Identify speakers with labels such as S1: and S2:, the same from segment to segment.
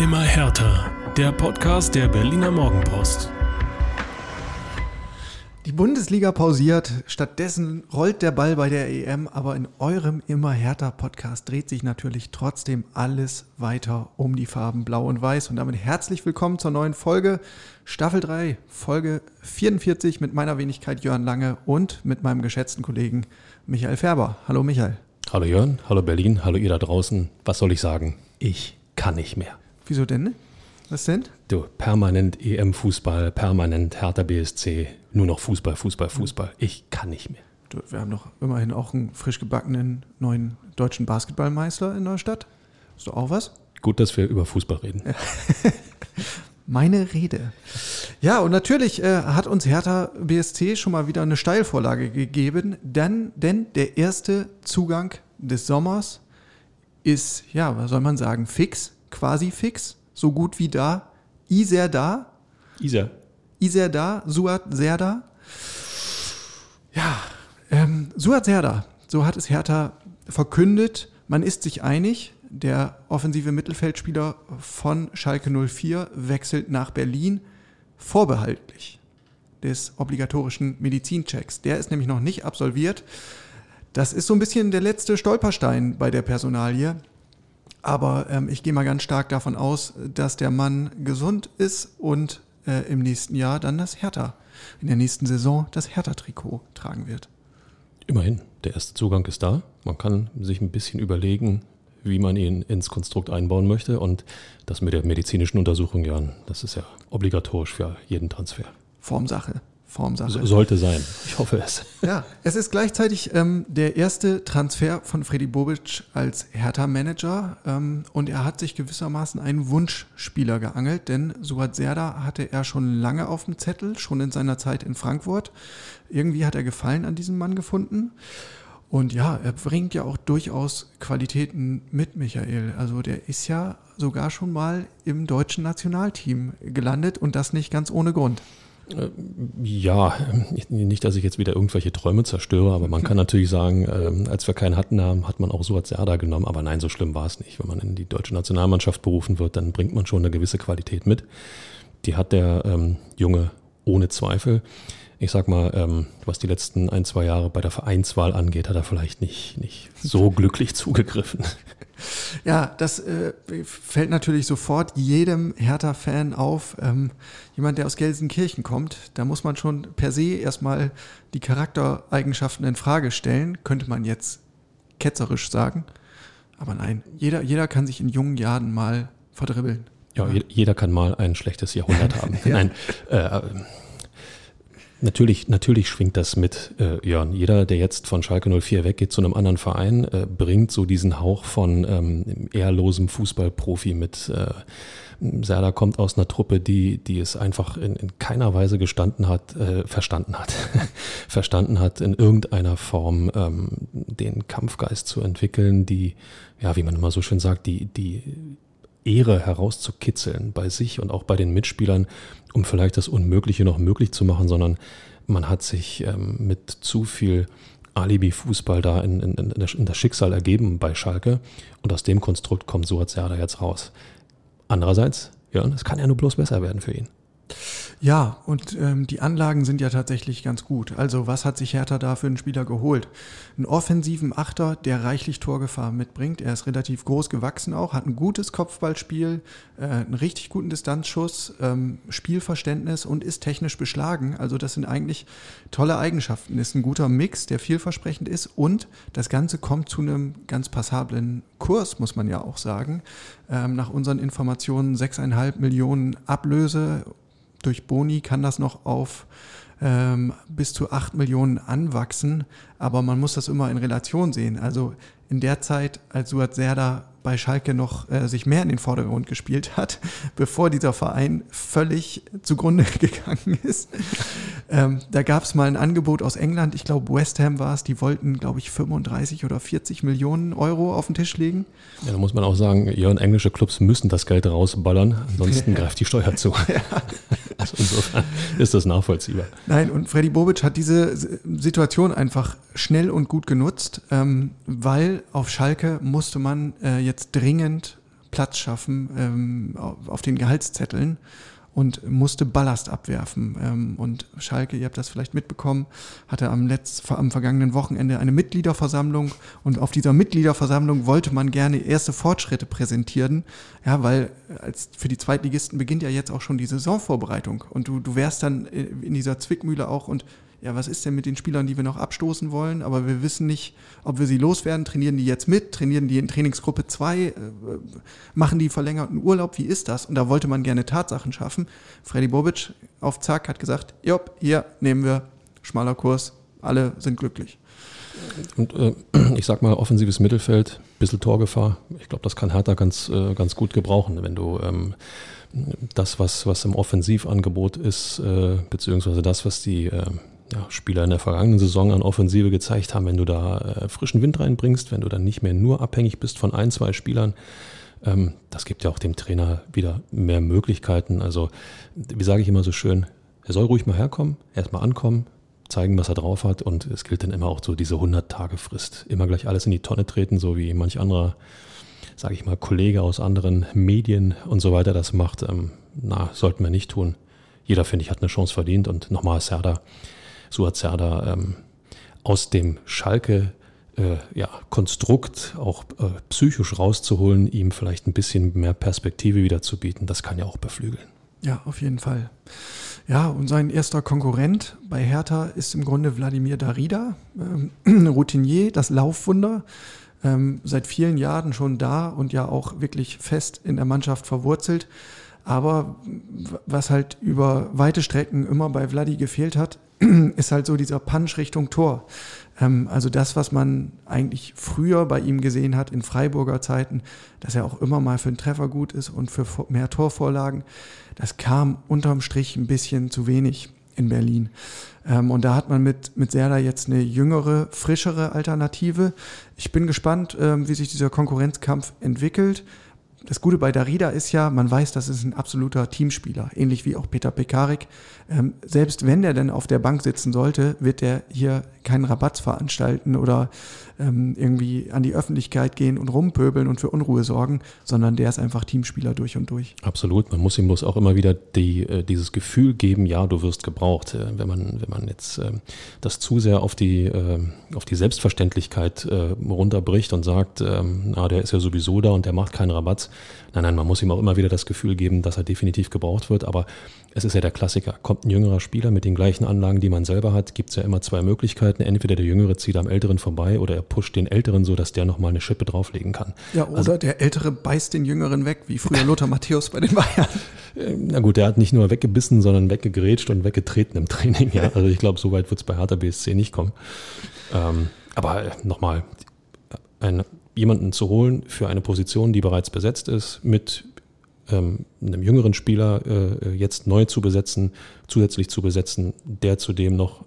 S1: Immer härter. Der Podcast der Berliner Morgenpost.
S2: Die Bundesliga pausiert, stattdessen rollt der Ball bei der EM, aber in eurem immer härter Podcast dreht sich natürlich trotzdem alles weiter um die Farben Blau und Weiß. Und damit herzlich willkommen zur neuen Folge, Staffel 3, Folge 44 mit meiner Wenigkeit Jörn Lange und mit meinem geschätzten Kollegen Michael Färber. Hallo Michael.
S3: Hallo Jörn, hallo Berlin, hallo ihr da draußen. Was soll ich sagen? Ich kann nicht mehr.
S2: Wieso denn? Was denn?
S3: Du, permanent EM-Fußball, permanent Hertha BSC, nur noch Fußball, Fußball, Fußball. Ich kann nicht mehr.
S2: Du, wir haben doch immerhin auch einen frisch gebackenen neuen deutschen Basketballmeister in der Stadt. Ist doch auch was?
S3: Gut, dass wir über Fußball reden.
S2: Meine Rede. Ja, und natürlich äh, hat uns Hertha BSC schon mal wieder eine Steilvorlage gegeben, denn, denn der erste Zugang des Sommers ist, ja, was soll man sagen, fix, quasi fix, so gut wie da. Iser da.
S3: Isa.
S2: Iser da, Suat Serda. Ja, ähm, Suat Serda, so hat es Hertha verkündet. Man ist sich einig, der offensive Mittelfeldspieler von Schalke 04 wechselt nach Berlin vorbehaltlich des obligatorischen Medizinchecks. Der ist nämlich noch nicht absolviert. Das ist so ein bisschen der letzte Stolperstein bei der Personalie. Aber ähm, ich gehe mal ganz stark davon aus, dass der Mann gesund ist und äh, im nächsten Jahr dann das Hertha, in der nächsten Saison das Hertha-Trikot tragen wird.
S3: Immerhin, der erste Zugang ist da. Man kann sich ein bisschen überlegen, wie man ihn ins Konstrukt einbauen möchte. Und das mit der medizinischen Untersuchung, ja, das ist ja obligatorisch für jeden Transfer.
S2: Formsache. Formsache.
S3: So, sollte sein. Ich hoffe es.
S2: Ja, es ist gleichzeitig ähm, der erste Transfer von Freddy Bobic als Hertha-Manager ähm, und er hat sich gewissermaßen einen Wunschspieler geangelt, denn Suat Serda hatte er schon lange auf dem Zettel, schon in seiner Zeit in Frankfurt. Irgendwie hat er Gefallen an diesem Mann gefunden. Und ja, er bringt ja auch durchaus Qualitäten mit, Michael. Also der ist ja sogar schon mal im deutschen Nationalteam gelandet und das nicht ganz ohne Grund.
S3: Ja, nicht, dass ich jetzt wieder irgendwelche Träume zerstöre, aber man kann natürlich sagen, ähm, als wir keinen hatten, hat man auch Suat Serda genommen. Aber nein, so schlimm war es nicht. Wenn man in die deutsche Nationalmannschaft berufen wird, dann bringt man schon eine gewisse Qualität mit. Die hat der ähm, Junge ohne Zweifel ich sag mal, ähm, was die letzten ein, zwei Jahre bei der Vereinswahl angeht, hat er vielleicht nicht, nicht so glücklich zugegriffen.
S2: Ja, das äh, fällt natürlich sofort jedem Hertha-Fan auf. Ähm, jemand, der aus Gelsenkirchen kommt, da muss man schon per se erstmal die Charaktereigenschaften in Frage stellen, könnte man jetzt ketzerisch sagen. Aber nein, jeder, jeder kann sich in jungen Jahren mal verdribbeln.
S3: Ja, jeder kann mal ein schlechtes Jahrhundert haben. ja. Nein, äh, Natürlich, natürlich schwingt das mit, äh, Jörn. Jeder, der jetzt von Schalke 04 weggeht zu einem anderen Verein, äh, bringt so diesen Hauch von ähm, ehrlosem Fußballprofi mit. Äh, Serda kommt aus einer Truppe, die, die es einfach in, in keiner Weise gestanden hat, äh, verstanden hat, verstanden hat, in irgendeiner Form ähm, den Kampfgeist zu entwickeln, die, ja, wie man immer so schön sagt, die, die Ehre herauszukitzeln bei sich und auch bei den Mitspielern, um vielleicht das Unmögliche noch möglich zu machen, sondern man hat sich ähm, mit zu viel Alibi-Fußball da in, in, in, das Schicksal ergeben bei Schalke und aus dem Konstrukt kommt Suazerda jetzt raus. Andererseits, ja, es kann ja nur bloß besser werden für ihn.
S2: Ja, und ähm, die Anlagen sind ja tatsächlich ganz gut. Also was hat sich Hertha da für einen Spieler geholt? Einen offensiven Achter, der reichlich Torgefahr mitbringt. Er ist relativ groß gewachsen auch, hat ein gutes Kopfballspiel, äh, einen richtig guten Distanzschuss, ähm, Spielverständnis und ist technisch beschlagen. Also das sind eigentlich tolle Eigenschaften. Ist ein guter Mix, der vielversprechend ist und das Ganze kommt zu einem ganz passablen Kurs, muss man ja auch sagen. Ähm, nach unseren Informationen 6,5 Millionen Ablöse durch Boni kann das noch auf ähm, bis zu 8 Millionen anwachsen, aber man muss das immer in Relation sehen. Also in der Zeit, als Suat Serda bei Schalke noch äh, sich mehr in den Vordergrund gespielt hat, bevor dieser Verein völlig zugrunde gegangen ist. Ähm, da gab es mal ein Angebot aus England, ich glaube West Ham war es, die wollten, glaube ich, 35 oder 40 Millionen Euro auf den Tisch legen.
S3: Ja, da muss man auch sagen, ja, englische Clubs müssen das Geld rausballern, ansonsten greift die Steuer zu. Ja. Also insofern ist das nachvollziehbar.
S2: Nein, und Freddy Bobic hat diese Situation einfach schnell und gut genutzt, ähm, weil auf Schalke musste man äh, jetzt dringend Platz schaffen ähm, auf den Gehaltszetteln und musste Ballast abwerfen. Ähm, und Schalke, ihr habt das vielleicht mitbekommen, hatte am, letzt, am vergangenen Wochenende eine Mitgliederversammlung und auf dieser Mitgliederversammlung wollte man gerne erste Fortschritte präsentieren, ja, weil als für die Zweitligisten beginnt ja jetzt auch schon die Saisonvorbereitung und du, du wärst dann in dieser Zwickmühle auch und ja, was ist denn mit den Spielern, die wir noch abstoßen wollen, aber wir wissen nicht, ob wir sie loswerden. Trainieren die jetzt mit? Trainieren die in Trainingsgruppe 2? Äh, machen die verlängerten Urlaub? Wie ist das? Und da wollte man gerne Tatsachen schaffen. Freddy Bobic auf Zack hat gesagt, jopp, hier nehmen wir schmaler Kurs, alle sind glücklich.
S3: Und äh, ich sag mal, offensives Mittelfeld, bisschen Torgefahr. Ich glaube, das kann Hertha ganz, äh, ganz gut gebrauchen, wenn du ähm, das, was, was im Offensivangebot ist, äh, beziehungsweise das, was die äh, ja, Spieler in der vergangenen Saison an Offensive gezeigt haben, wenn du da äh, frischen Wind reinbringst, wenn du dann nicht mehr nur abhängig bist von ein, zwei Spielern, ähm, das gibt ja auch dem Trainer wieder mehr Möglichkeiten. Also, wie sage ich immer so schön, er soll ruhig mal herkommen, erstmal ankommen, zeigen, was er drauf hat und es gilt dann immer auch so diese 100-Tage-Frist. Immer gleich alles in die Tonne treten, so wie manch anderer, sage ich mal, Kollege aus anderen Medien und so weiter das macht. Ähm, na, sollten wir nicht tun. Jeder, finde ich, hat eine Chance verdient und nochmal Serda Suat Serdar ähm, aus dem Schalke äh, ja, Konstrukt auch äh, psychisch rauszuholen, ihm vielleicht ein bisschen mehr Perspektive wieder zu bieten, das kann ja auch beflügeln.
S2: Ja, auf jeden Fall. Ja, und sein erster Konkurrent bei Hertha ist im Grunde Wladimir Darida, ähm, Routinier, das Laufwunder, ähm, seit vielen Jahren schon da und ja auch wirklich fest in der Mannschaft verwurzelt. Aber was halt über weite Strecken immer bei Vladi gefehlt hat, ist halt so dieser Punch Richtung Tor. Ähm, also das, was man eigentlich früher bei ihm gesehen hat in Freiburger Zeiten, dass er auch immer mal für einen Treffer gut ist und für mehr Torvorlagen, das kam unterm Strich ein bisschen zu wenig in Berlin. Ähm, und da hat man mit, mit Serda jetzt eine jüngere, frischere Alternative. Ich bin gespannt, ähm, wie sich dieser Konkurrenzkampf entwickelt das Gute bei Darida ist ja, man weiß, das ist ein absoluter Teamspieler, ähnlich wie auch Peter Pekarik. Ähm, selbst wenn der denn auf der Bank sitzen sollte, wird der hier keinen Rabatz veranstalten oder ähm, irgendwie an die Öffentlichkeit gehen und rumpöbeln und für Unruhe sorgen, sondern der ist einfach Teamspieler durch und durch.
S3: Absolut. Man muss ihm bloß auch immer wieder die, äh, dieses Gefühl geben, ja, du wirst gebraucht. Äh, wenn man, wenn man jetzt äh, das zu sehr auf die, äh, auf die Selbstverständlichkeit äh, runterbricht und sagt, ähm, na, der ist ja sowieso da und der macht keinen Rabatz. Nein, nein, man muss ihm auch immer wieder das Gefühl geben, dass er definitiv gebraucht wird. Aber es ist ja der Klassiker. Kommt ein jüngerer Spieler mit den gleichen Anlagen, die man selber hat, gibt es ja immer zwei Möglichkeiten. Entweder der Jüngere zieht am Älteren vorbei oder er pusht den Älteren so, dass der nochmal eine Schippe drauflegen kann.
S2: Ja, oder also, der Ältere beißt den Jüngeren weg, wie früher Lothar Matthäus bei den Bayern.
S3: Äh, na gut, der hat nicht nur weggebissen, sondern weggegrätscht und weggetreten im Training. Ja. Also ich glaube, so weit wird es bei Hertha BSC nicht kommen. Ähm, aber äh, nochmal, jemanden zu holen für eine Position, die bereits besetzt ist, mit ähm, einem jüngeren Spieler äh, jetzt neu zu besetzen, zusätzlich zu besetzen, der zudem noch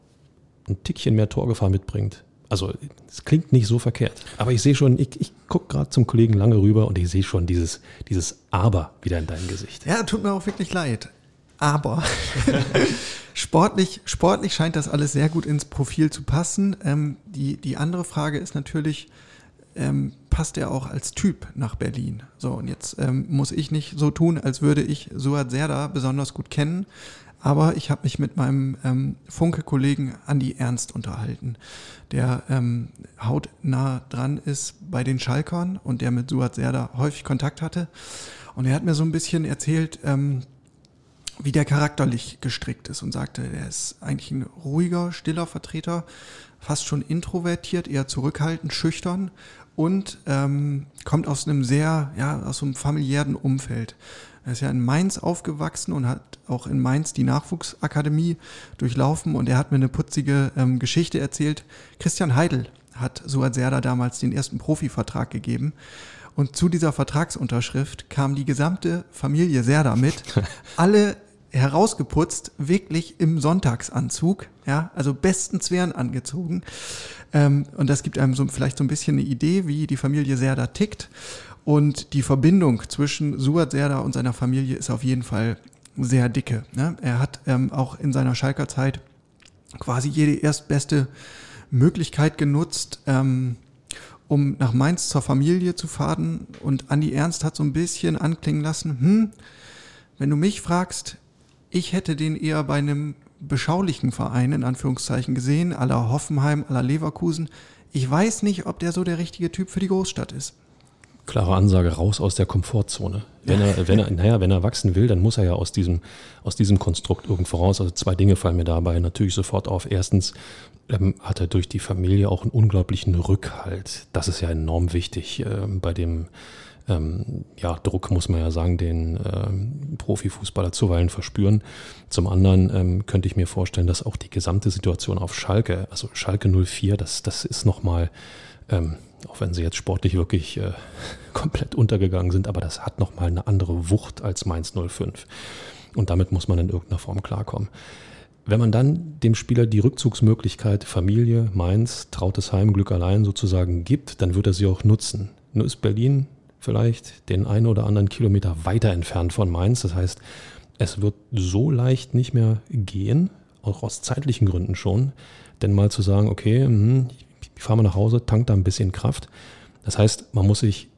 S3: ein Tickchen mehr Torgefahr mitbringt. Also es klingt nicht so verkehrt. Aber ich sehe schon, ich, ich gucke gerade zum Kollegen lange rüber und ich sehe schon dieses, dieses Aber wieder in deinem Gesicht.
S2: Ja, tut mir auch wirklich leid. Aber sportlich, sportlich scheint das alles sehr gut ins Profil zu passen. Ähm, die, die andere Frage ist natürlich, ähm, passt er auch als Typ nach Berlin. So, und jetzt ähm, muss ich nicht so tun, als würde ich Suat Serda besonders gut kennen. Aber ich habe mich mit meinem ähm, Funke-Kollegen Andi Ernst unterhalten, der ähm, hautnah dran ist bei den Schalkern und der mit Suat Serda häufig Kontakt hatte. Und er hat mir so ein bisschen erzählt, ähm, wie der charakterlich gestrickt ist und sagte, er ist eigentlich ein ruhiger, stiller Vertreter, fast schon introvertiert, eher zurückhaltend, schüchtern und ähm, kommt aus einem sehr, ja, aus einem familiären Umfeld. Er ist ja in Mainz aufgewachsen und hat auch in Mainz die Nachwuchsakademie durchlaufen und er hat mir eine putzige ähm, Geschichte erzählt. Christian Heidel hat Suat Serda damals den ersten Profivertrag gegeben. Und zu dieser Vertragsunterschrift kam die gesamte Familie Serda mit. Alle herausgeputzt, wirklich im Sonntagsanzug, ja, also bestens wären angezogen. Ähm, und das gibt einem so vielleicht so ein bisschen eine Idee, wie die Familie Serda tickt. Und die Verbindung zwischen Suat Serda und seiner Familie ist auf jeden Fall sehr dicke. Ne? Er hat ähm, auch in seiner Schalker Zeit quasi jede erstbeste Möglichkeit genutzt, ähm, um nach Mainz zur Familie zu fahren. Und Andi Ernst hat so ein bisschen anklingen lassen, hm, wenn du mich fragst, ich hätte den eher bei einem beschaulichen Verein in Anführungszeichen gesehen, aller Hoffenheim, aller Leverkusen. Ich weiß nicht, ob der so der richtige Typ für die Großstadt ist.
S3: Klare Ansage, raus aus der Komfortzone. Wenn er, wenn er, naja, wenn er wachsen will, dann muss er ja aus diesem, aus diesem Konstrukt irgendwo raus. Also zwei Dinge fallen mir dabei natürlich sofort auf. Erstens ähm, hat er durch die Familie auch einen unglaublichen Rückhalt. Das ist ja enorm wichtig äh, bei dem ähm, ja, Druck, muss man ja sagen, den ähm, Profifußballer zuweilen verspüren. Zum anderen ähm, könnte ich mir vorstellen, dass auch die gesamte Situation auf Schalke, also Schalke 04, das, das ist nochmal, ähm, auch wenn sie jetzt sportlich wirklich äh, komplett untergegangen sind, aber das hat nochmal eine andere Wucht als Mainz 05. Und damit muss man in irgendeiner Form klarkommen. Wenn man dann dem Spieler die Rückzugsmöglichkeit Familie, Mainz, trautes Heim, Glück allein sozusagen gibt, dann wird er sie auch nutzen. Nur ist Berlin vielleicht den einen oder anderen Kilometer weiter entfernt von Mainz. Das heißt, es wird so leicht nicht mehr gehen, auch aus zeitlichen Gründen schon, denn mal zu sagen, okay, mh, ich fahre mal nach Hause, tank da ein bisschen Kraft. Das heißt, man muss sich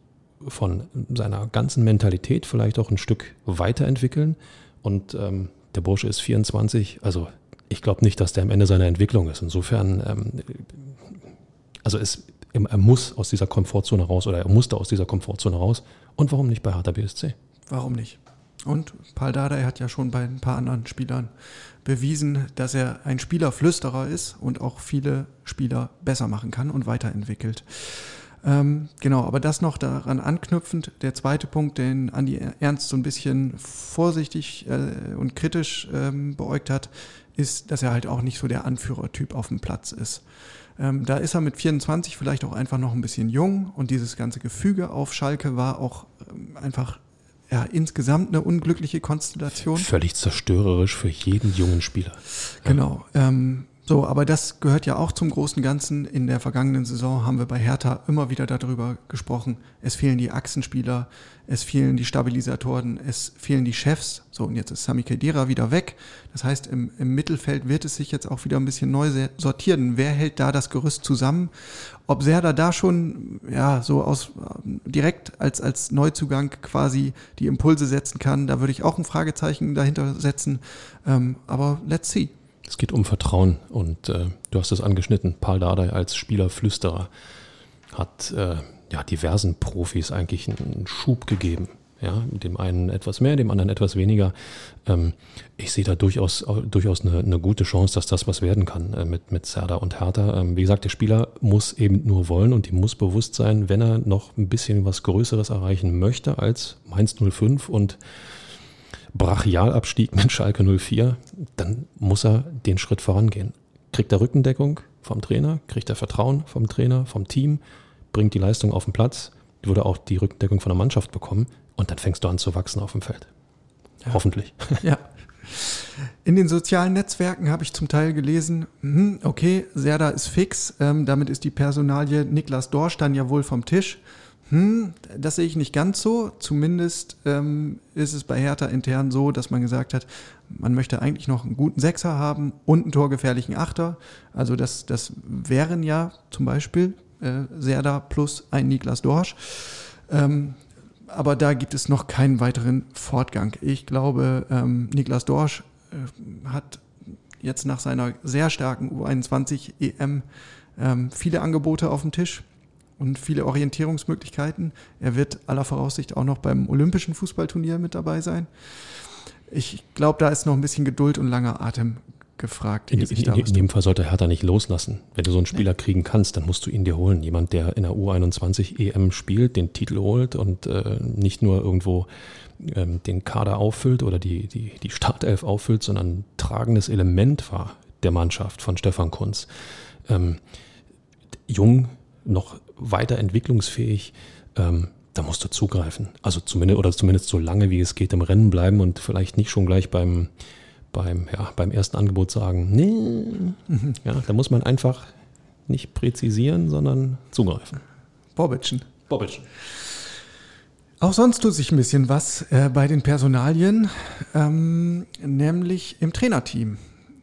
S3: von seiner ganzen Mentalität vielleicht auch ein Stück weiterentwickeln. Und ähm, der Bursche ist 24, also ich glaube nicht, dass der am Ende seiner Entwicklung ist. Insofern, ähm, also es er muss aus dieser Komfortzone raus oder er musste aus dieser Komfortzone raus. Und warum nicht bei Hertha BSC?
S2: Warum nicht? Und Paul Dardai hat ja schon bei ein paar anderen Spielern bewiesen, dass er ein Spielerflüsterer ist und auch viele Spieler besser machen kann und weiterentwickelt. Ähm, genau, aber das noch daran anknüpfend, der zweite Punkt, den Andi Ernst so ein bisschen vorsichtig äh, und kritisch ähm, beäugt hat, ist, dass er halt auch nicht so der Anführertyp auf dem Platz ist. Ähm, da ist er mit 24 vielleicht auch einfach noch ein bisschen jung und dieses ganze Gefüge auf Schalke war auch ähm, einfach ja, insgesamt eine unglückliche Konstellation.
S3: Völlig zerstörerisch für jeden jungen Spieler.
S2: Genau. Ähm, so, aber das gehört ja auch zum großen Ganzen. In der vergangenen Saison haben wir bei Hertha immer wieder darüber gesprochen. Es fehlen die Achsenspieler, es fehlen die Stabilisatoren, es fehlen die Chefs. So, und jetzt ist Sami Khedira wieder weg. Das heißt, im, im Mittelfeld wird es sich jetzt auch wieder ein bisschen neu sortieren. Wer hält da das Gerüst zusammen? Ob Serda da schon, ja, so aus, direkt als, als Neuzugang quasi die Impulse setzen kann, da würde ich auch ein Fragezeichen dahinter setzen. Ähm, aber let's see.
S3: Es geht um Vertrauen und äh, du hast es angeschnitten. Paul Dardai als Spielerflüsterer hat äh, ja, diversen Profis eigentlich einen Schub gegeben. Ja, dem einen etwas mehr, dem anderen etwas weniger. Ähm, ich sehe da durchaus, durchaus eine, eine, gute Chance, dass das was werden kann äh, mit, mit Serda und Hertha. Ähm, wie gesagt, der Spieler muss eben nur wollen und ihm muss bewusst sein, wenn er noch ein bisschen was Größeres erreichen möchte als Mainz 05 und Brachialabstieg mit Schalke 04, dann muss er den Schritt vorangehen. Kriegt er Rückendeckung vom Trainer, kriegt er Vertrauen vom Trainer, vom Team, bringt die Leistung auf den Platz, würde auch die Rückendeckung von der Mannschaft bekommen und dann fängst du an zu wachsen auf dem Feld. Ja. Hoffentlich.
S2: Ja. In den sozialen Netzwerken habe ich zum Teil gelesen, hm, okay, Serda ist fix, ähm, damit ist die Personalie Niklas Dorsch dann ja wohl vom Tisch. Hm, das sehe ich nicht ganz so. Zumindest ähm, ist es bei Hertha intern so, dass man gesagt hat, man möchte eigentlich noch einen guten Sechser haben und einen torgefährlichen Achter. Also das, das wären ja zum Beispiel äh, Serda plus ein Niklas Dorsch. Ähm, aber da gibt es noch keinen weiteren Fortgang. Ich glaube, ähm, Niklas Dorsch äh, hat jetzt nach seiner sehr starken U21 EM ähm, viele Angebote auf dem Tisch und viele Orientierungsmöglichkeiten. Er wird aller Voraussicht auch noch beim Olympischen Fußballturnier mit dabei sein. Ich glaube, da ist noch ein bisschen Geduld und langer Atem gefragt.
S3: In, in, in, dem Fall sollte Hertha nicht loslassen. Wenn du so einen Spieler nee. kriegen kannst, dann musst du ihn dir holen. Jemand, der in der U21 EM spielt, den Titel holt und äh, nicht nur irgendwo ähm, den Kader auffüllt oder die, die, die Startelf auffüllt, sondern ein tragendes Element war der Mannschaft von Stefan Kunz. Ähm, jung, noch weiter entwicklungsfähig, ähm, da musst du zugreifen. Also zumindest oder zumindest so lange wie es geht im Rennen bleiben und vielleicht nicht schon gleich beim, beim, ja, beim ersten Angebot sagen, nee. Ja, da muss man einfach nicht präzisieren, sondern zugreifen.
S2: Bobbitschen. Bobbitschen. Auch sonst tut sich ein bisschen was äh, bei den Personalien, ähm, nämlich im Trainerteam.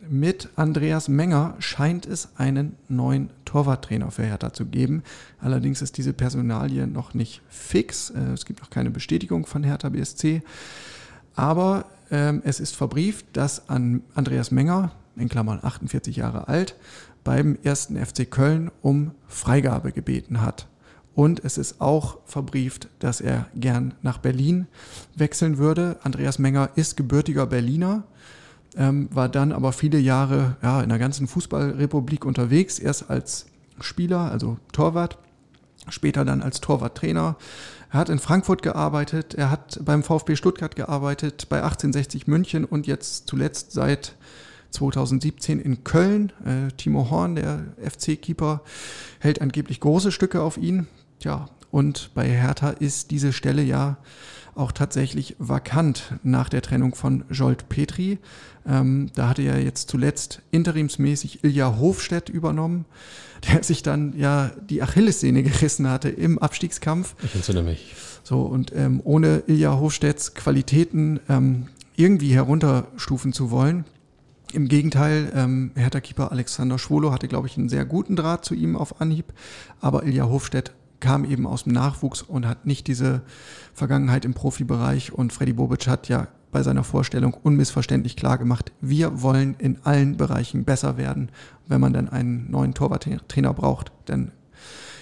S2: Mit Andreas Menger scheint es einen neuen Torwarttrainer für Hertha zu geben. Allerdings ist diese Personalie noch nicht fix. Äh, es gibt noch keine Bestätigung von Hertha BSC. Aber ähm, es ist verbrieft, dass an Andreas Menger, in Klammern 48 Jahre alt, beim ersten FC Köln um Freigabe gebeten hat. Und es ist auch verbrieft, dass er gern nach Berlin wechseln würde. Andreas Menger ist gebürtiger Berliner, ähm, war dann aber viele Jahre ja, in der ganzen Fußballrepublik unterwegs, erst als Spieler, also Torwart, später dann als Torwarttrainer. Er hat in Frankfurt gearbeitet, er hat beim VfB Stuttgart gearbeitet, bei 1860 München und jetzt zuletzt seit 2017 in Köln. Äh, Timo Horn, der FC-Keeper, hält angeblich große Stücke auf ihn. Ja, und bei Hertha ist diese Stelle ja auch tatsächlich vakant nach der Trennung von Jolt Petri. Ähm, da hatte ja jetzt zuletzt interimsmäßig Ilja Hofstedt übernommen, der sich dann ja die Achillessehne gerissen hatte im Abstiegskampf.
S3: Ich entsinne mich.
S2: So, und ähm, ohne Ilja Hofstedts Qualitäten ähm, irgendwie herunterstufen zu wollen. Im Gegenteil, ähm, Hertha-Keeper Alexander Schwolo hatte, glaube ich, einen sehr guten Draht zu ihm auf Anhieb, aber Ilja Hofstedt kam eben aus dem Nachwuchs und hat nicht diese Vergangenheit im Profibereich. Und Freddy Bobic hat ja bei seiner Vorstellung unmissverständlich klar gemacht, wir wollen in allen Bereichen besser werden. Wenn man dann einen neuen Torwarttrainer braucht, dann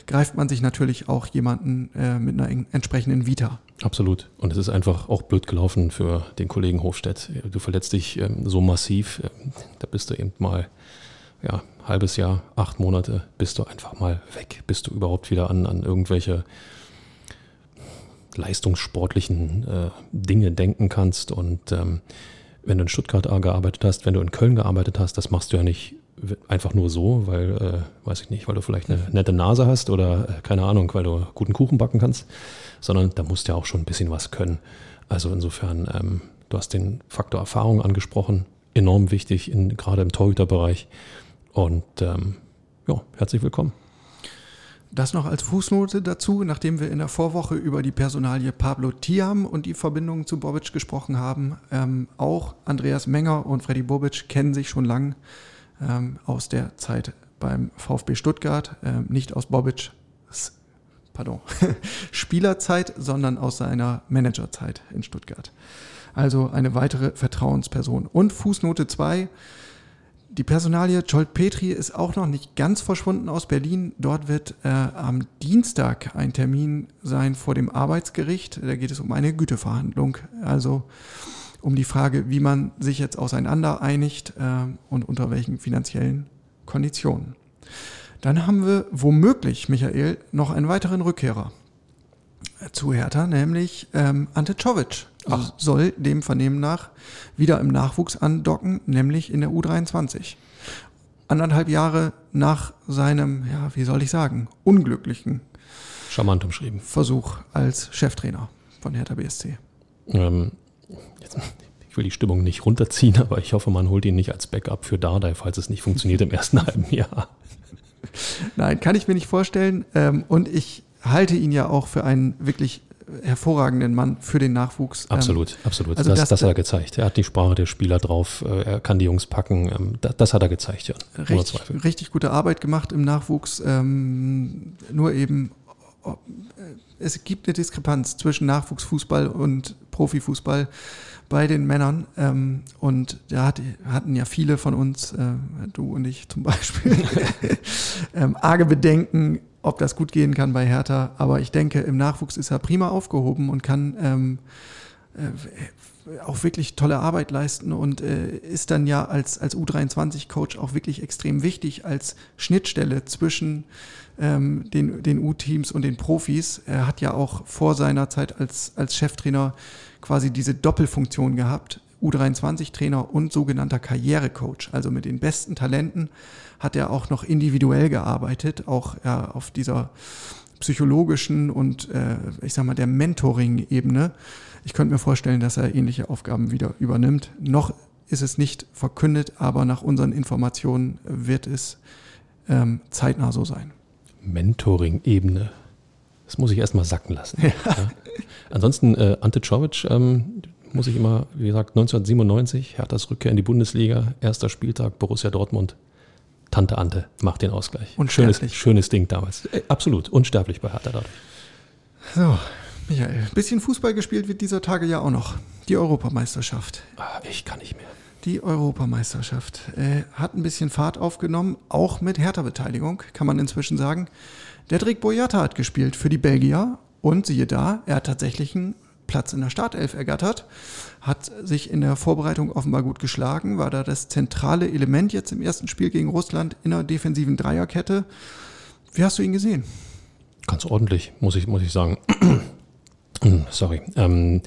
S2: greift man sich natürlich auch jemanden äh, mit einer entsprechenden Vita.
S3: Absolut. Und es ist einfach auch blöd gelaufen für den Kollegen Hofstedt. Du verletzt dich ähm, so massiv, äh, da bist du eben mal ja, halbes Jahr, acht Monate, bist du einfach mal weg, bis du überhaupt wieder an, an irgendwelche leistungssportlichen äh, Dinge denken kannst. Und ähm, wenn du in Stuttgart gearbeitet hast, wenn du in Köln gearbeitet hast, das machst du ja nicht einfach nur so, weil, äh, weiß ich nicht, weil du vielleicht eine nette Nase hast oder äh, keine Ahnung, weil du guten Kuchen backen kannst, sondern da musst du ja auch schon ein bisschen was können. Also insofern, ähm, du hast den Faktor Erfahrung angesprochen, enorm wichtig, in, gerade im Torhüterbereich. Und ähm, ja, herzlich willkommen.
S2: Das noch als Fußnote dazu, nachdem wir in der Vorwoche über die Personalie Pablo Tiam und die Verbindung zu Bobic gesprochen haben. Ähm, auch Andreas Menger und Freddy Bobic kennen sich schon lang ähm, aus der Zeit beim VfB Stuttgart, ähm, nicht aus Bobics pardon, Spielerzeit, sondern aus seiner Managerzeit in Stuttgart. Also eine weitere Vertrauensperson. Und Fußnote 2, die Personalie Jolt Petri ist auch noch nicht ganz verschwunden aus Berlin. Dort wird äh, am Dienstag ein Termin sein vor dem Arbeitsgericht. Da geht es um eine Güteverhandlung, also um die Frage, wie man sich jetzt auseinander einigt äh, und unter welchen finanziellen Konditionen. Dann haben wir womöglich, Michael, noch einen weiteren Rückkehrer zu Hertha, nämlich ähm, Ante Czovic Ach. soll dem Vernehmen nach wieder im Nachwuchs andocken, nämlich in der U23. Anderthalb Jahre nach seinem, ja, wie soll ich sagen, unglücklichen
S3: Charmant umschrieben.
S2: Versuch als Cheftrainer von Hertha BSC.
S3: Ähm, jetzt, ich will die Stimmung nicht runterziehen, aber ich hoffe, man holt ihn nicht als Backup für Dardai, falls es nicht funktioniert im ersten halben Jahr.
S2: Nein, kann ich mir nicht vorstellen. Ähm, und ich halte ihn ja auch für einen wirklich hervorragenden Mann für den Nachwuchs.
S3: Ähm, absolut, absolut. Also das, das, das, hat er gezeigt. Er hat die Sprache der Spieler drauf, äh, er kann die Jungs packen. Ähm, das, das hat er gezeigt, ja.
S2: Richtig, richtig, gute Arbeit gemacht im Nachwuchs. Ähm, nur eben, äh, es gibt eine Diskrepanz zwischen Nachwuchsfußball und Profifußball bei den Männern. Ähm, und da hat, hatten ja viele von uns, äh, du und ich zum Beispiel, ähm, arge Bedenken, ob das gut gehen kann bei Hertha. Aber ich denke, im Nachwuchs ist er prima aufgehoben und kann ähm, äh, auch wirklich tolle Arbeit leisten und äh, ist dann ja als, als U23-Coach auch wirklich extrem wichtig als Schnittstelle zwischen ähm, den, den U-Teams und den Profis. Er hat ja auch vor seiner Zeit als, als Cheftrainer quasi diese Doppelfunktion gehabt. U23-Trainer und sogenannter Karrierecoach. Also mit den besten Talenten hat er auch noch individuell gearbeitet, auch ja, auf dieser psychologischen und äh, ich sag mal der Mentoring-Ebene. Ich könnte mir vorstellen, dass er ähnliche Aufgaben wieder übernimmt. Noch ist es nicht verkündet, aber nach unseren Informationen wird es ähm, zeitnah so sein.
S3: Mentoring-Ebene. Das muss ich erstmal sacken lassen. Ja. Ja. Ansonsten, äh, Ante Czovic, ähm, muss ich immer, wie gesagt, 1997, Herthas Rückkehr in die Bundesliga, erster Spieltag, Borussia Dortmund, Tante Ante macht den Ausgleich. Schönes, schönes Ding damals. Äh, absolut, unsterblich bei Hertha dadurch.
S2: So, Michael, bisschen Fußball gespielt wird dieser Tage ja auch noch. Die Europameisterschaft.
S3: Ah, ich kann nicht mehr.
S2: Die Europameisterschaft äh, hat ein bisschen Fahrt aufgenommen, auch mit Hertha-Beteiligung, kann man inzwischen sagen. Der Drick Boyata hat gespielt für die Belgier und siehe da, er hat tatsächlich einen Platz in der Startelf ergattert, hat sich in der Vorbereitung offenbar gut geschlagen, war da das zentrale Element jetzt im ersten Spiel gegen Russland in der defensiven Dreierkette. Wie hast du ihn gesehen?
S3: Ganz ordentlich, muss ich, muss ich sagen. Sorry. Ähm,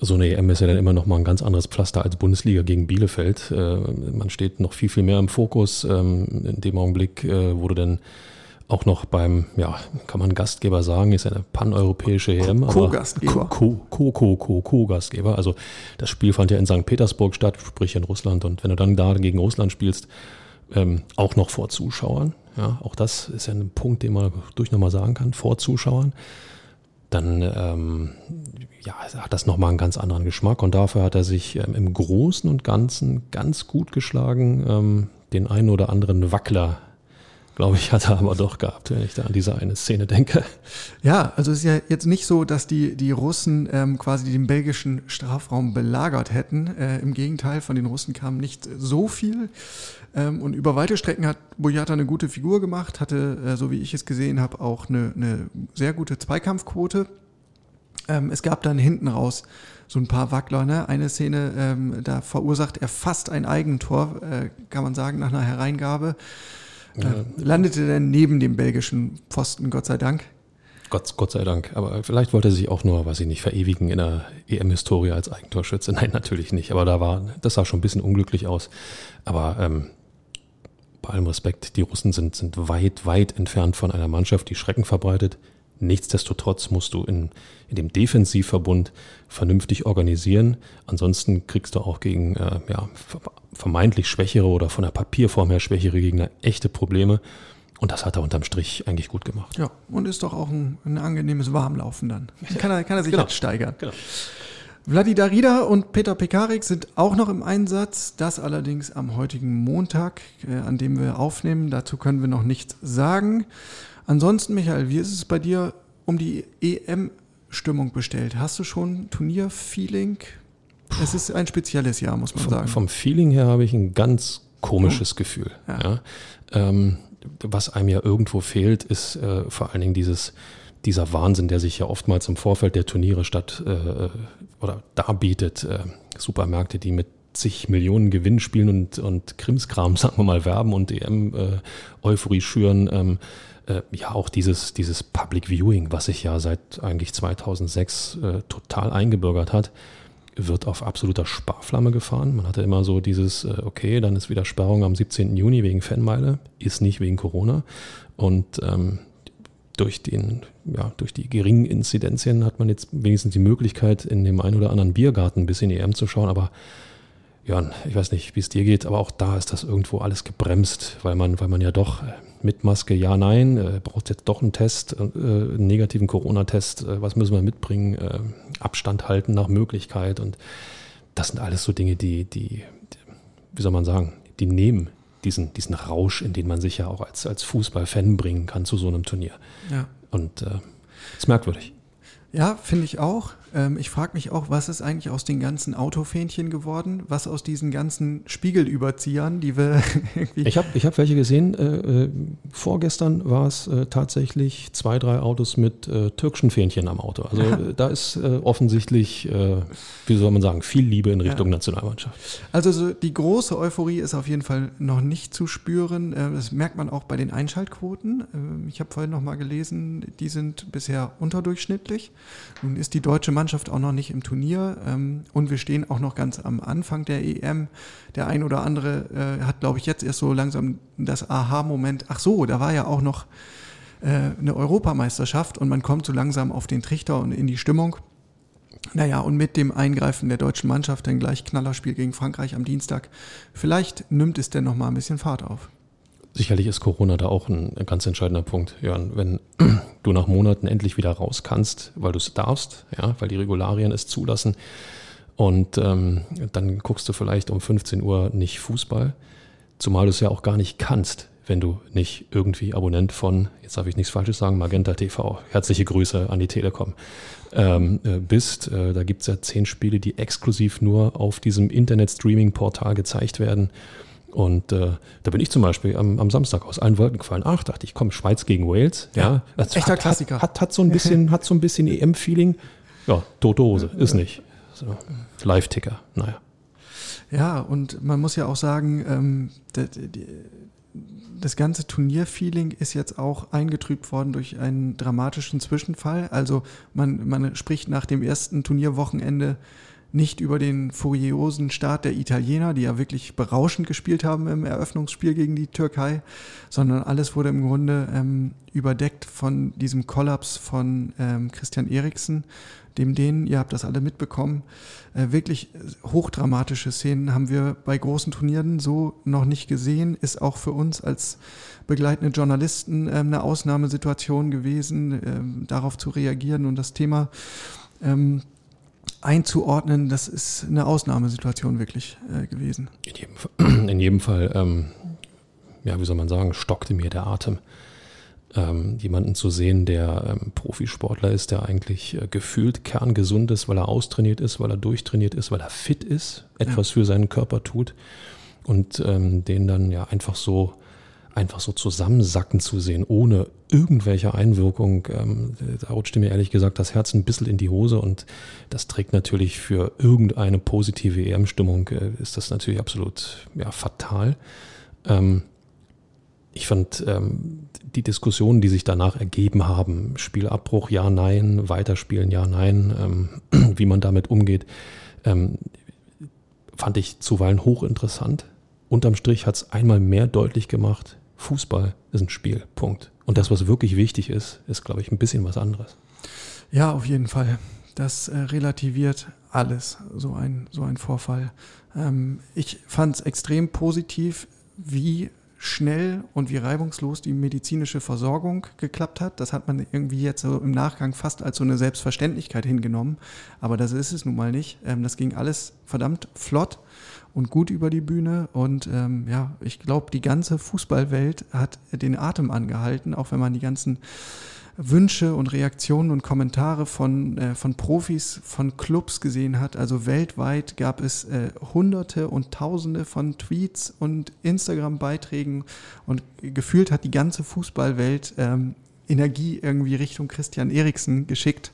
S3: so eine EM ist ja dann immer noch mal ein ganz anderes Pflaster als Bundesliga gegen Bielefeld. Äh, man steht noch viel, viel mehr im Fokus. Ähm, in dem Augenblick, äh, du dann auch noch beim, ja, kann man Gastgeber sagen, ist ja eine paneuropäische EM.
S2: Co-Gastgeber.
S3: Co-Co-Co-Co-Gastgeber. Also das Spiel fand ja in St. Petersburg statt, sprich in Russland. Und wenn du dann da gegen Russland spielst, ähm, auch noch vor Zuschauern, ja, auch das ist ja ein Punkt, den man durch nochmal sagen kann, vor Zuschauern, dann ähm, ja, hat das nochmal einen ganz anderen Geschmack und dafür hat er sich ähm, im Großen und Ganzen ganz gut geschlagen. Ähm, den einen oder anderen Wackler glaube ich, hat er aber doch gehabt, wenn ich da an diese eine Szene denke.
S2: Ja, also es ist ja jetzt nicht so, dass die, die Russen ähm, quasi den belgischen Strafraum belagert hätten. Äh, Im Gegenteil, von den Russen kam nicht so viel. Ähm, und über weite Strecken hat Boyata eine gute Figur gemacht, hatte, äh, so wie ich es gesehen habe, auch eine, eine sehr gute Zweikampfquote. Ähm, es gab dann hinten raus so ein paar Wackler. Ne? Eine Szene, ähm, da verursacht er fast ein Eigentor, äh, kann man sagen, nach einer Hereingabe. Ja. Äh, landete dann neben dem belgischen Pfosten, Gott sei Dank.
S3: Gott, Gott sei Dank. Aber vielleicht wollte er sich auch nur, weiß ich nicht, verewigen in der EM-Historie als Eigentorschütze. Nein, natürlich nicht. Aber da war, das sah schon ein bisschen unglücklich aus. Aber ähm, bei allem Respekt, die Russen sind, sind weit, weit entfernt von einer Mannschaft, die Schrecken verbreitet. Nichtsdestotrotz musst du in, in dem Defensivverbund vernünftig organisieren. Ansonsten kriegst du auch gegen äh, ja, vermeintlich schwächere oder von der Papierform her schwächere Gegner echte Probleme. Und das hat er unterm Strich eigentlich gut gemacht.
S2: Ja, und ist doch auch ein, ein angenehmes Warmlaufen dann. Kann er, kann er sich genau. jetzt steigern. Genau. Vladi Darida und Peter Pekarik sind auch noch im Einsatz. Das allerdings am heutigen Montag, äh, an dem wir aufnehmen. Dazu können wir noch nichts sagen. Ansonsten, Michael, wie ist es bei dir um die EM-Stimmung bestellt? Hast du schon Turnierfeeling? Es ist ein spezielles Jahr, muss man
S3: vom,
S2: sagen.
S3: Vom Feeling her habe ich ein ganz komisches oh. Gefühl. Ja. ja. Ähm, was einem ja irgendwo fehlt, ist äh, vor allen Dingen dieses, dieser Wahnsinn, der sich ja oftmals im Vorfeld der Turniere statt äh, oder darbietet. Äh, Supermärkte, die mit zig Millionen Gewinnspielen und, und Krimskram, sagen wir mal, werben und EM-Euphorie äh, schüren. Ähm, äh, ja auch dieses, dieses Public Viewing, was sich ja seit eigentlich 2006 äh, total eingebürgert hat, wird auf absoluter Sparflamme gefahren. Man hatte immer so dieses, äh, okay, dann ist wieder Sperrung am 17. Juni wegen Fanmeile, ist nicht wegen Corona. Und ähm, durch, den, ja, durch die geringen Inzidenzien hat man jetzt wenigstens die Möglichkeit, in dem einen oder anderen Biergarten ein bisschen EM zu schauen, aber Jörn, ich weiß nicht, wie es dir geht, aber auch da ist das irgendwo alles gebremst, weil man, weil man ja doch äh, mit Maske ja, nein, äh, braucht jetzt doch einen Test, äh, einen negativen Corona-Test, äh, was müssen wir mitbringen, äh, Abstand halten nach Möglichkeit und das sind alles so Dinge, die, die, wie soll man sagen, die nehmen diesen, diesen Rausch, in den man sich ja auch als, als Fußballfan bringen kann zu so einem Turnier.
S2: Ja.
S3: Und äh, ist merkwürdig.
S2: Ja, finde ich auch. Ähm, ich frage mich auch, was ist eigentlich aus den ganzen Autofähnchen geworden? Was aus diesen ganzen Spiegelüberziehern, die wir
S3: irgendwie. Ich habe ich hab welche gesehen. Äh, äh, vorgestern war es äh, tatsächlich zwei, drei Autos mit äh, türkischen Fähnchen am Auto. Also. Äh, da ist äh, offensichtlich, wie soll man sagen, viel Liebe in Richtung ja. Nationalmannschaft.
S2: Also so die große Euphorie ist auf jeden Fall noch nicht zu spüren. das merkt man auch bei den Einschaltquoten. Ähm, ich habe vorhin noch mal gelesen, die sind bisher unterdurchschnittlich. Nun ist die deutsche Mannschaft Mannschaft auch noch nicht im Turnier ähm, und wir stehen auch noch ganz am Anfang der EM. Der ein oder andere äh, hat, glaube ich, jetzt erst so langsam das Aha-Moment, ach so, da war ja auch noch äh, eine Europameisterschaft und man kommt so langsam auf den Trichter und in die Stimmung. Naja, und mit dem Eingreifen der deutschen Mannschaft, ein gleich Knallerspiel gegen Frankreich am Dienstag, vielleicht nimmt es denn noch mal ein bisschen Fahrt auf.
S3: Sicherlich ist Corona da auch ein, ganz entscheidender Punkt, Jörn. Wenn du nach Monaten endlich wieder raus kannst, weil du es darfst, ja, weil die Regularien es zulassen Und ähm, dann guckst du vielleicht um 15 Uhr nicht Fußball, zumal du es ja auch gar nicht kannst, wenn du nicht irgendwie Abonnent von, jetzt darf ich nichts Falsches sagen, Magenta TV, herzliche Grüße an die Telekom, ähm, äh, bist. Äh, da gibt es ja zehn Spiele, die exklusiv nur auf diesem Internet-Streaming-Portal gezeigt werden. Und äh, da bin ich zum Beispiel am, am, Samstag aus allen Wolken gefallen. Ach, dachte ich, komm, Schweiz gegen Wales. Ja,
S2: ja echter hat, Klassiker.
S3: Hat, hat, hat, so ein bisschen, hat so ein bisschen EM-Feeling. Ja, tote Hose, ist nicht. So, Live-Ticker, naja.
S2: Ja, und man muss ja auch sagen, ähm, die, das ganze Turnierfeeling ist jetzt auch eingetrübt worden durch einen dramatischen Zwischenfall. Also man, man spricht nach dem ersten Turnierwochenende nicht über den furiosen Start der Italiener, die ja wirklich berauschend gespielt haben im Eröffnungsspiel gegen die Türkei, sondern alles wurde im Grunde ähm, überdeckt von diesem Kollaps von ähm, Christian Eriksen, dem Dänen, ihr habt das alle mitbekommen. Äh, wirklich hochdramatische Szenen haben wir bei großen Turnieren so noch nicht gesehen, ist auch für uns als begleitende Journalisten äh, eine Ausnahmesituation gewesen, äh, darauf zu reagieren und das Thema ähm, einzuordnen, das ist eine Ausnahmesituation wirklich äh, gewesen.
S3: In jedem Fall, in jedem Fall ähm, ja, wie soll man sagen, stockte mir der Atem. Ähm, jemanden zu sehen, der ähm, Profisportler ist, der eigentlich äh, gefühlt kerngesund ist, weil er austrainiert ist, weil er durchtrainiert ist, weil er fit ist, etwas ja. für seinen Körper tut und ähm, den dann ja einfach so einfach so zusammensacken zu sehen, ohne irgendwelche Einwirkung, ähm, da rutschte mir ehrlich gesagt das Herz ein bisschen in die Hose und das trägt natürlich für irgendeine positive EM-Stimmung, äh, ist das natürlich absolut ja, fatal. Ähm, ich fand ähm, die Diskussionen, die sich danach ergeben haben, Spielabbruch, ja, nein, weiterspielen, ja, nein, ähm, wie man damit umgeht, ähm, fand ich zuweilen hochinteressant. Unterm Strich hat es einmal mehr deutlich gemacht, Fußball ist ein Spiel, Punkt. Und das, was wirklich wichtig ist, ist, glaube ich, ein bisschen was anderes.
S2: Ja, auf jeden Fall. Das äh, relativiert alles, so ein, so ein Vorfall. Ähm, ich fand es extrem positiv, wie schnell und wie reibungslos die medizinische Versorgung geklappt hat. Das hat man irgendwie jetzt so im Nachgang fast als so eine Selbstverständlichkeit hingenommen. Aber das ist es nun mal nicht. Ähm, das ging alles verdammt flott und gut über die Bühne. Und ähm, ja, ich glaube, die ganze Fußballwelt hat den Atem angehalten, auch wenn man die ganzen Wünsche und Reaktionen und Kommentare von, äh, von Profis, von Clubs gesehen hat. Also weltweit gab es äh, Hunderte und Tausende von Tweets und Instagram-Beiträgen und gefühlt hat die ganze Fußballwelt ähm, Energie irgendwie Richtung Christian Eriksen geschickt.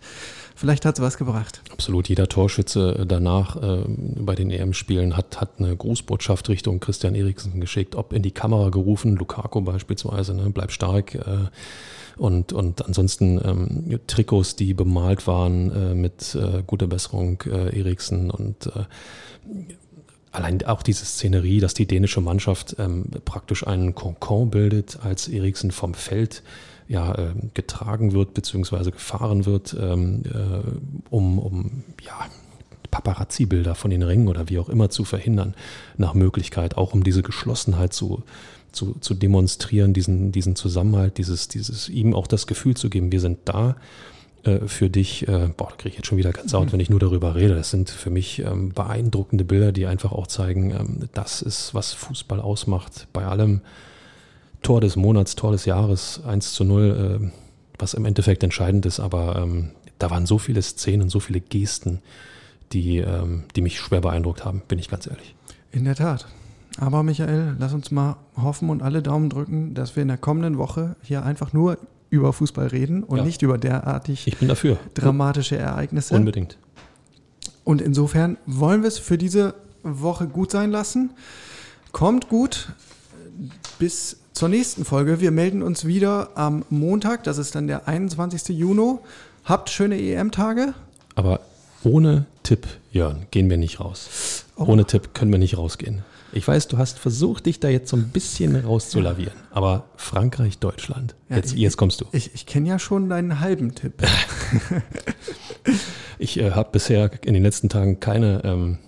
S2: Vielleicht hat es was gebracht.
S3: Absolut. Jeder Torschütze danach äh, bei den EM-Spielen hat, hat eine Grußbotschaft Richtung Christian Eriksen geschickt, ob in die Kamera gerufen, Lukaku beispielsweise, ne, bleib stark. Äh, und, und ansonsten ähm, Trikots, die bemalt waren äh, mit äh, guter Besserung äh, Eriksen und äh, allein auch diese Szenerie, dass die dänische Mannschaft ähm, praktisch einen Concon bildet, als Eriksen vom Feld ja, äh, getragen wird bzw. gefahren wird, ähm, äh, um, um ja, Paparazzi-Bilder von den Ringen oder wie auch immer zu verhindern, nach Möglichkeit, auch um diese Geschlossenheit zu, zu, zu demonstrieren, diesen, diesen Zusammenhalt, dieses, dieses ihm auch das Gefühl zu geben, wir sind da äh, für dich. Äh, boah, da kriege ich jetzt schon wieder ganz out, wenn ich nur darüber rede. Das sind für mich ähm, beeindruckende Bilder, die einfach auch zeigen, ähm, das ist, was Fußball ausmacht. Bei allem, Tor des Monats, Tor des Jahres, 1 zu 0, äh, was im Endeffekt entscheidend ist, aber ähm, da waren so viele Szenen, so viele Gesten, die, ähm, die mich schwer beeindruckt haben, bin ich ganz ehrlich.
S2: In der Tat. Aber Michael, lass uns mal hoffen und alle Daumen drücken, dass wir in der kommenden Woche hier einfach nur über Fußball reden und ja. nicht über derartig
S3: ich bin dafür.
S2: dramatische Ereignisse.
S3: Unbedingt.
S2: Und insofern wollen wir es für diese Woche gut sein lassen. Kommt gut. Bis zur nächsten Folge. Wir melden uns wieder am Montag, das ist dann der 21. Juni. Habt schöne EM-Tage.
S3: Aber ohne Tipp, Jörn, gehen wir nicht raus. Oh. Ohne Tipp können wir nicht rausgehen. Ich weiß, du hast versucht, dich da jetzt so ein bisschen rauszulavieren. Aber Frankreich, Deutschland. Ja, jetzt, ich, jetzt kommst du.
S2: Ich, ich kenne ja schon deinen halben Tipp.
S3: ich äh, habe bisher in den letzten Tagen keine ähm,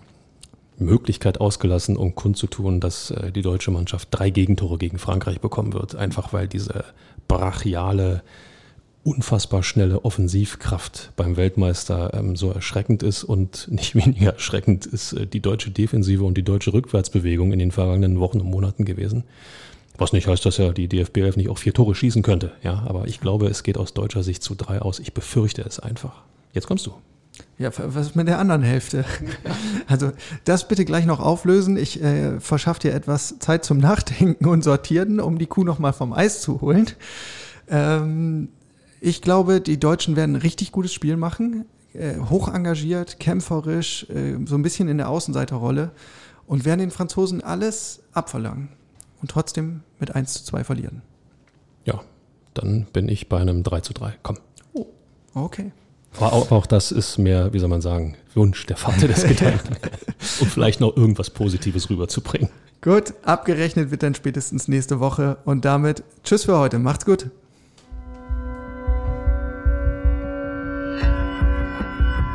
S3: Möglichkeit ausgelassen, um kundzutun, dass äh, die deutsche Mannschaft drei Gegentore gegen Frankreich bekommen wird. Einfach weil diese brachiale, unfassbar schnelle Offensivkraft beim Weltmeister ähm, so erschreckend ist und nicht weniger erschreckend ist äh, die deutsche Defensive und die deutsche Rückwärtsbewegung in den vergangenen Wochen und Monaten gewesen. Was nicht heißt, dass ja die DFB 11 nicht auch vier Tore schießen könnte. Ja, aber ich glaube, es geht aus deutscher Sicht zu drei aus. Ich befürchte es einfach. Jetzt kommst du.
S2: Ja, was ist mit der anderen Hälfte? Also das bitte gleich noch auflösen. Ich äh, verschaffe dir etwas Zeit zum Nachdenken und Sortieren, um die Kuh nochmal vom Eis zu holen. Ähm, ich glaube, die Deutschen werden ein richtig gutes Spiel machen. Äh, hoch engagiert, kämpferisch, äh, so ein bisschen in der Außenseiterrolle und werden den Franzosen alles abverlangen und trotzdem mit 1 zu 2 verlieren.
S3: Ja, dann bin ich bei einem 3 zu 3. Komm.
S2: Oh, okay.
S3: Aber auch, auch, das ist mehr, wie soll man sagen, Wunsch der Vater des Gedanken. um vielleicht noch irgendwas Positives rüberzubringen.
S2: Gut, abgerechnet wird dann spätestens nächste Woche. Und damit Tschüss für heute. Macht's gut.